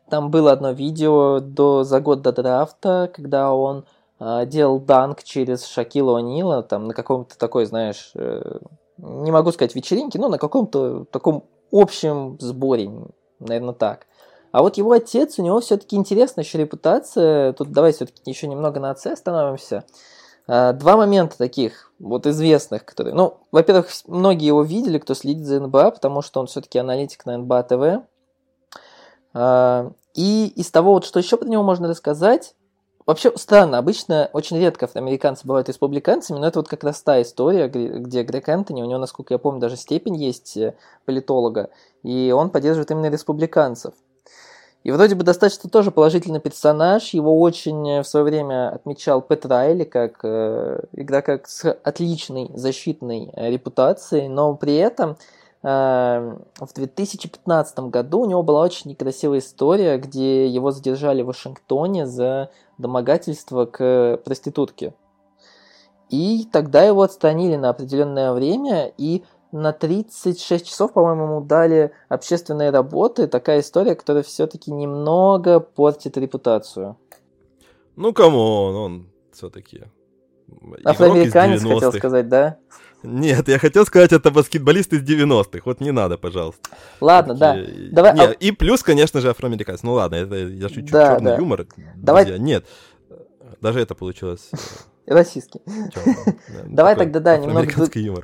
Там было одно видео до, за год до драфта, когда он делал данк через Шакила О'Нила, там на каком-то такой, знаешь, э, не могу сказать вечеринке, но на каком-то таком общем сборе, наверное, так. А вот его отец, у него все-таки интересная еще репутация. Тут давай все-таки еще немного на отце остановимся. А, два момента таких вот известных, которые... Ну, во-первых, многие его видели, кто следит за НБА, потому что он все-таки аналитик на НБА ТВ. А, и из того, вот, что еще про него можно рассказать, Вообще странно, обычно очень редко афроамериканцы бывают республиканцами, но это вот как раз та история, где Грег Энтони, у него, насколько я помню, даже степень есть э, политолога, и он поддерживает именно республиканцев. И вроде бы достаточно тоже положительный персонаж. Его очень э, в свое время отмечал Пэт Райли как э, игрока с отличной защитной э, репутацией, но при этом в 2015 году у него была очень некрасивая история, где его задержали в Вашингтоне за домогательство к проститутке. И тогда его отстранили на определенное время, и на 36 часов, по-моему, ему дали общественные работы. Такая история, которая все-таки немного портит репутацию. Ну, кому он, он все-таки... Афроамериканец, хотел сказать, да? Нет, я хотел сказать, это баскетболист из 90-х. Вот не надо, пожалуйста. Ладно, Такие... да. Давай, Нет, а... И плюс, конечно же, афроамериканец. Ну ладно, это я шучу, да, черный да. юмор. Давай... Друзья. Нет, даже это получилось... Э, Российский. Давай тогда, да, немного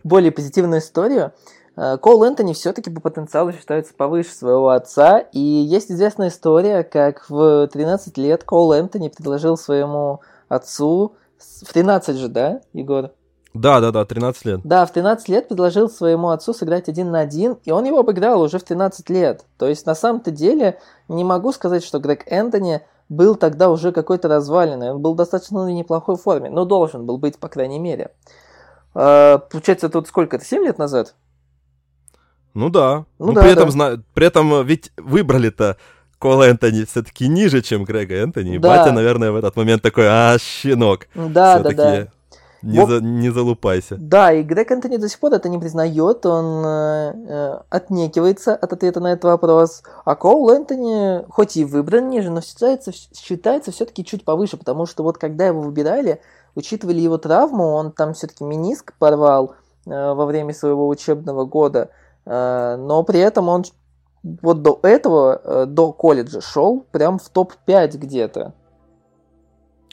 более позитивную историю. Э, Кол Энтони все-таки по потенциалу считается повыше своего отца, и есть известная история, как в 13 лет Кол Энтони предложил своему отцу, в 13 же, да, Егор? Да, да, да, 13 лет. Да, в 13 лет предложил своему отцу сыграть один на один, и он его обыграл уже в 13 лет. То есть, на самом-то деле, не могу сказать, что Грег Энтони был тогда уже какой-то разваленный, он был достаточно в неплохой форме, но должен был быть, по крайней мере. А, получается, тут сколько это, 7 лет назад? Ну да. Ну, ну да, при, этом, да. Зна... при этом ведь выбрали-то Кол Энтони все-таки ниже, чем Грега Энтони. Да. Батя, наверное, в этот момент такой, а, щенок. Да, да, да. Не, вот, за, не залупайся. Да, и Грег Антони до сих пор это не признает, он э, э, отнекивается от ответа на этот вопрос. А Коул Энтони, хоть и выбран ниже, но считается, считается все-таки чуть повыше, потому что вот когда его выбирали, учитывали его травму, он там все-таки миниск порвал э, во время своего учебного года, э, но при этом он вот до этого, э, до колледжа шел прям в топ-5 где-то.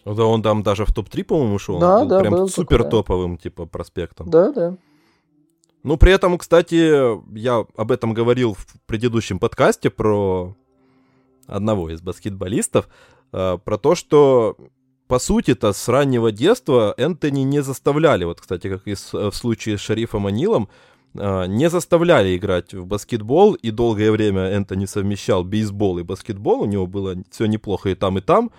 Да, он там даже в топ-3, по-моему, шел. Да, был да, прям был супер топовым, типа, проспектом. Да, да. Ну, при этом, кстати, я об этом говорил в предыдущем подкасте про одного из баскетболистов, э, про то, что по сути-то с раннего детства Энтони не заставляли, вот, кстати, как и в случае с Шарифом Анилом, э, не заставляли играть в баскетбол, и долгое время Энтони совмещал бейсбол и баскетбол, у него было все неплохо и там, и там, Э,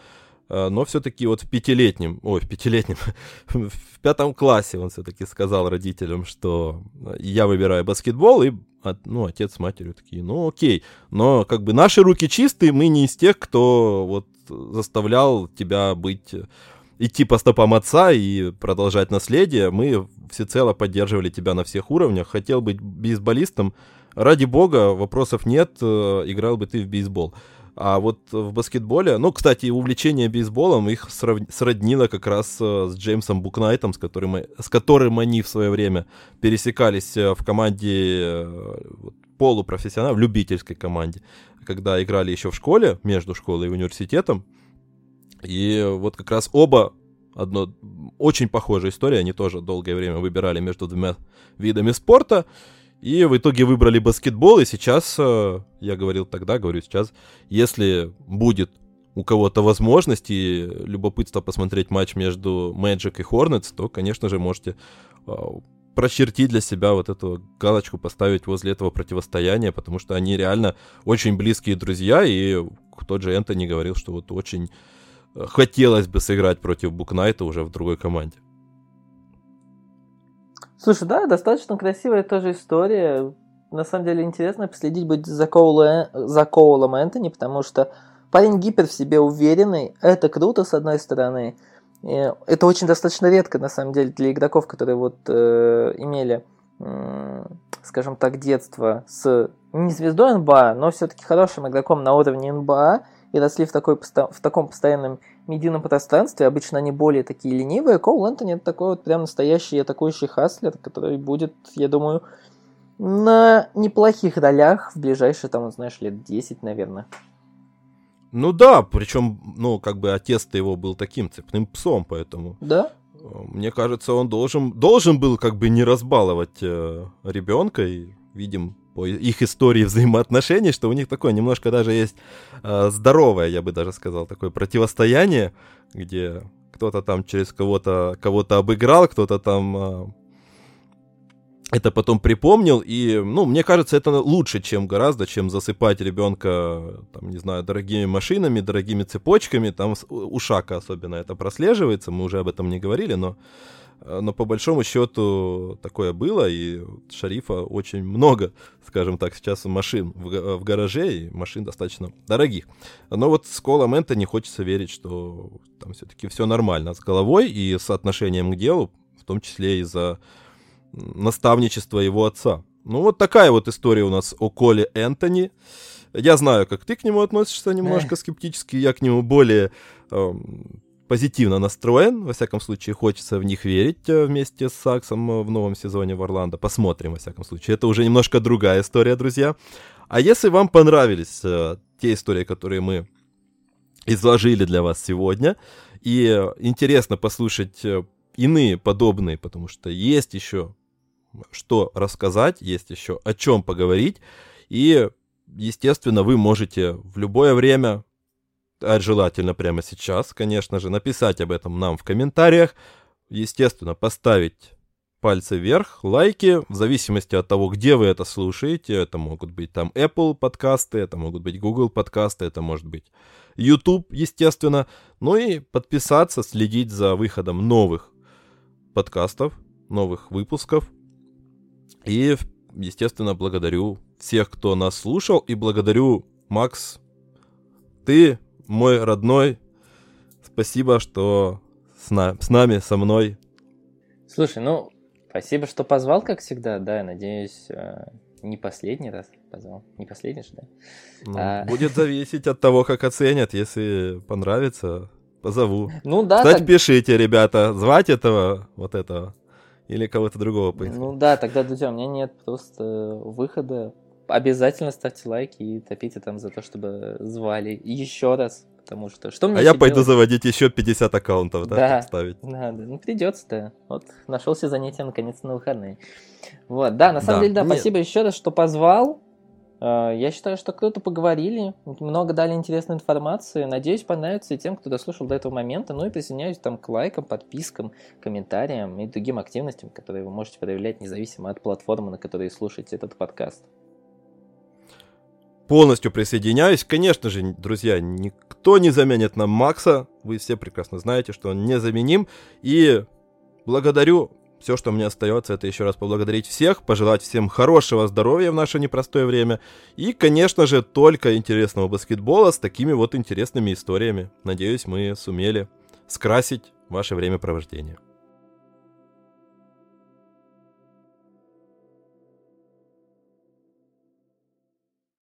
но все-таки вот в пятилетнем, ой, в пятилетнем, в пятом классе он все-таки сказал родителям, что я выбираю баскетбол, и ну, отец с матерью такие, ну, окей, но как бы наши руки чистые, мы не из тех, кто вот заставлял тебя быть идти по стопам отца и продолжать наследие. Мы всецело поддерживали тебя на всех уровнях. Хотел быть бейсболистом. Ради бога, вопросов нет, э, играл бы ты в бейсбол. А вот в баскетболе, ну, кстати, увлечение бейсболом их срав... сроднило как раз э, с Джеймсом Букнайтом, с которым, с которым они в свое время пересекались э, в команде э, полупрофессионал, в любительской команде, когда играли еще в школе, между школой и университетом. И вот как раз оба одно очень похожая история, они тоже долгое время выбирали между двумя видами спорта. И в итоге выбрали баскетбол, и сейчас, э, я говорил тогда, говорю сейчас, если будет у кого-то возможность и любопытство посмотреть матч между Magic и Hornets, то, конечно же, можете э, прочертить для себя вот эту галочку, поставить возле этого противостояния, потому что они реально очень близкие друзья, и тот же Энтони говорил, что вот очень хотелось бы сыграть против Букнайта уже в другой команде. Слушай, да, достаточно красивая тоже история. На самом деле интересно последить будет за, Коула, за Коулом Энтони, потому что парень гипер в себе уверенный. Это круто, с одной стороны. Это очень достаточно редко, на самом деле, для игроков, которые вот э, имели, э, скажем так, детство с не звездой НБА, но все-таки хорошим игроком на уровне НБА и росли в, такой, в таком постоянном медийном пространстве. Обычно они более такие ленивые. Коул Антони это такой вот прям настоящий атакующий хаслер, который будет, я думаю, на неплохих ролях в ближайшие, там, знаешь, лет 10, наверное. Ну да, причем, ну, как бы отец-то его был таким цепным псом, поэтому... Да? Мне кажется, он должен, должен был как бы не разбаловать э, ребенка, и видим по их истории взаимоотношений, что у них такое немножко даже есть э, здоровое, я бы даже сказал, такое противостояние, где кто-то там через кого-то кого-то обыграл, кто-то там э, это потом припомнил, и, ну, мне кажется, это лучше, чем гораздо, чем засыпать ребенка, там, не знаю, дорогими машинами, дорогими цепочками, там у Шака особенно это прослеживается, мы уже об этом не говорили, но, но по большому счету такое было, и Шарифа очень много, скажем так, сейчас машин в, в гараже, и машин достаточно дорогих. Но вот с Колом не хочется верить, что там все-таки все нормально с головой и с отношением к делу, в том числе из-за наставничество его отца. Ну, вот такая вот история у нас о Коле Энтони. Я знаю, как ты к нему относишься немножко скептически, я к нему более э, позитивно настроен. Во всяком случае, хочется в них верить э, вместе с Саксом э, в новом сезоне в Орландо. Посмотрим, во всяком случае. Это уже немножко другая история, друзья. А если вам понравились э, те истории, которые мы изложили для вас сегодня, и э, интересно послушать иные подобные, потому что есть еще что рассказать, есть еще о чем поговорить. И, естественно, вы можете в любое время, а желательно прямо сейчас, конечно же, написать об этом нам в комментариях. Естественно, поставить пальцы вверх, лайки, в зависимости от того, где вы это слушаете. Это могут быть там Apple подкасты, это могут быть Google подкасты, это может быть YouTube, естественно. Ну и подписаться, следить за выходом новых подкастов, новых выпусков. И, естественно, благодарю всех, кто нас слушал, и благодарю, Макс, ты мой родной. Спасибо, что с, на, с нами, со мной. Слушай, ну, спасибо, что позвал, как всегда, да, я надеюсь, э, не последний раз позвал. Не последний же, да? Ну, а... Будет зависеть от того, как оценят. Если понравится, позову. Ну да. Кстати, так... пишите, ребята, звать этого, вот этого. Или кого-то другого поискать? Ну да, тогда, друзья, у меня нет просто выхода. Обязательно ставьте лайки и топите там за то, чтобы звали еще раз. Потому что что мне А я пойду делать? заводить еще 50 аккаунтов, да, да ставить. Да, да. Ну придется да. Вот нашелся занятие наконец на выходные. Вот, да, на самом да. деле, да, Нет. спасибо еще раз, что позвал. А, я считаю, что кто-то поговорили, много дали интересной информации. Надеюсь, понравится и тем, кто дослушал до этого момента. Ну и присоединяюсь там к лайкам, подпискам, комментариям и другим активностям, которые вы можете проявлять независимо от платформы, на которой слушаете этот подкаст. Полностью присоединяюсь. Конечно же, друзья, никто не заменит нам Макса. Вы все прекрасно знаете, что он незаменим. И благодарю все, что мне остается, это еще раз поблагодарить всех, пожелать всем хорошего здоровья в наше непростое время и, конечно же, только интересного баскетбола с такими вот интересными историями. Надеюсь, мы сумели скрасить ваше времяпровождение.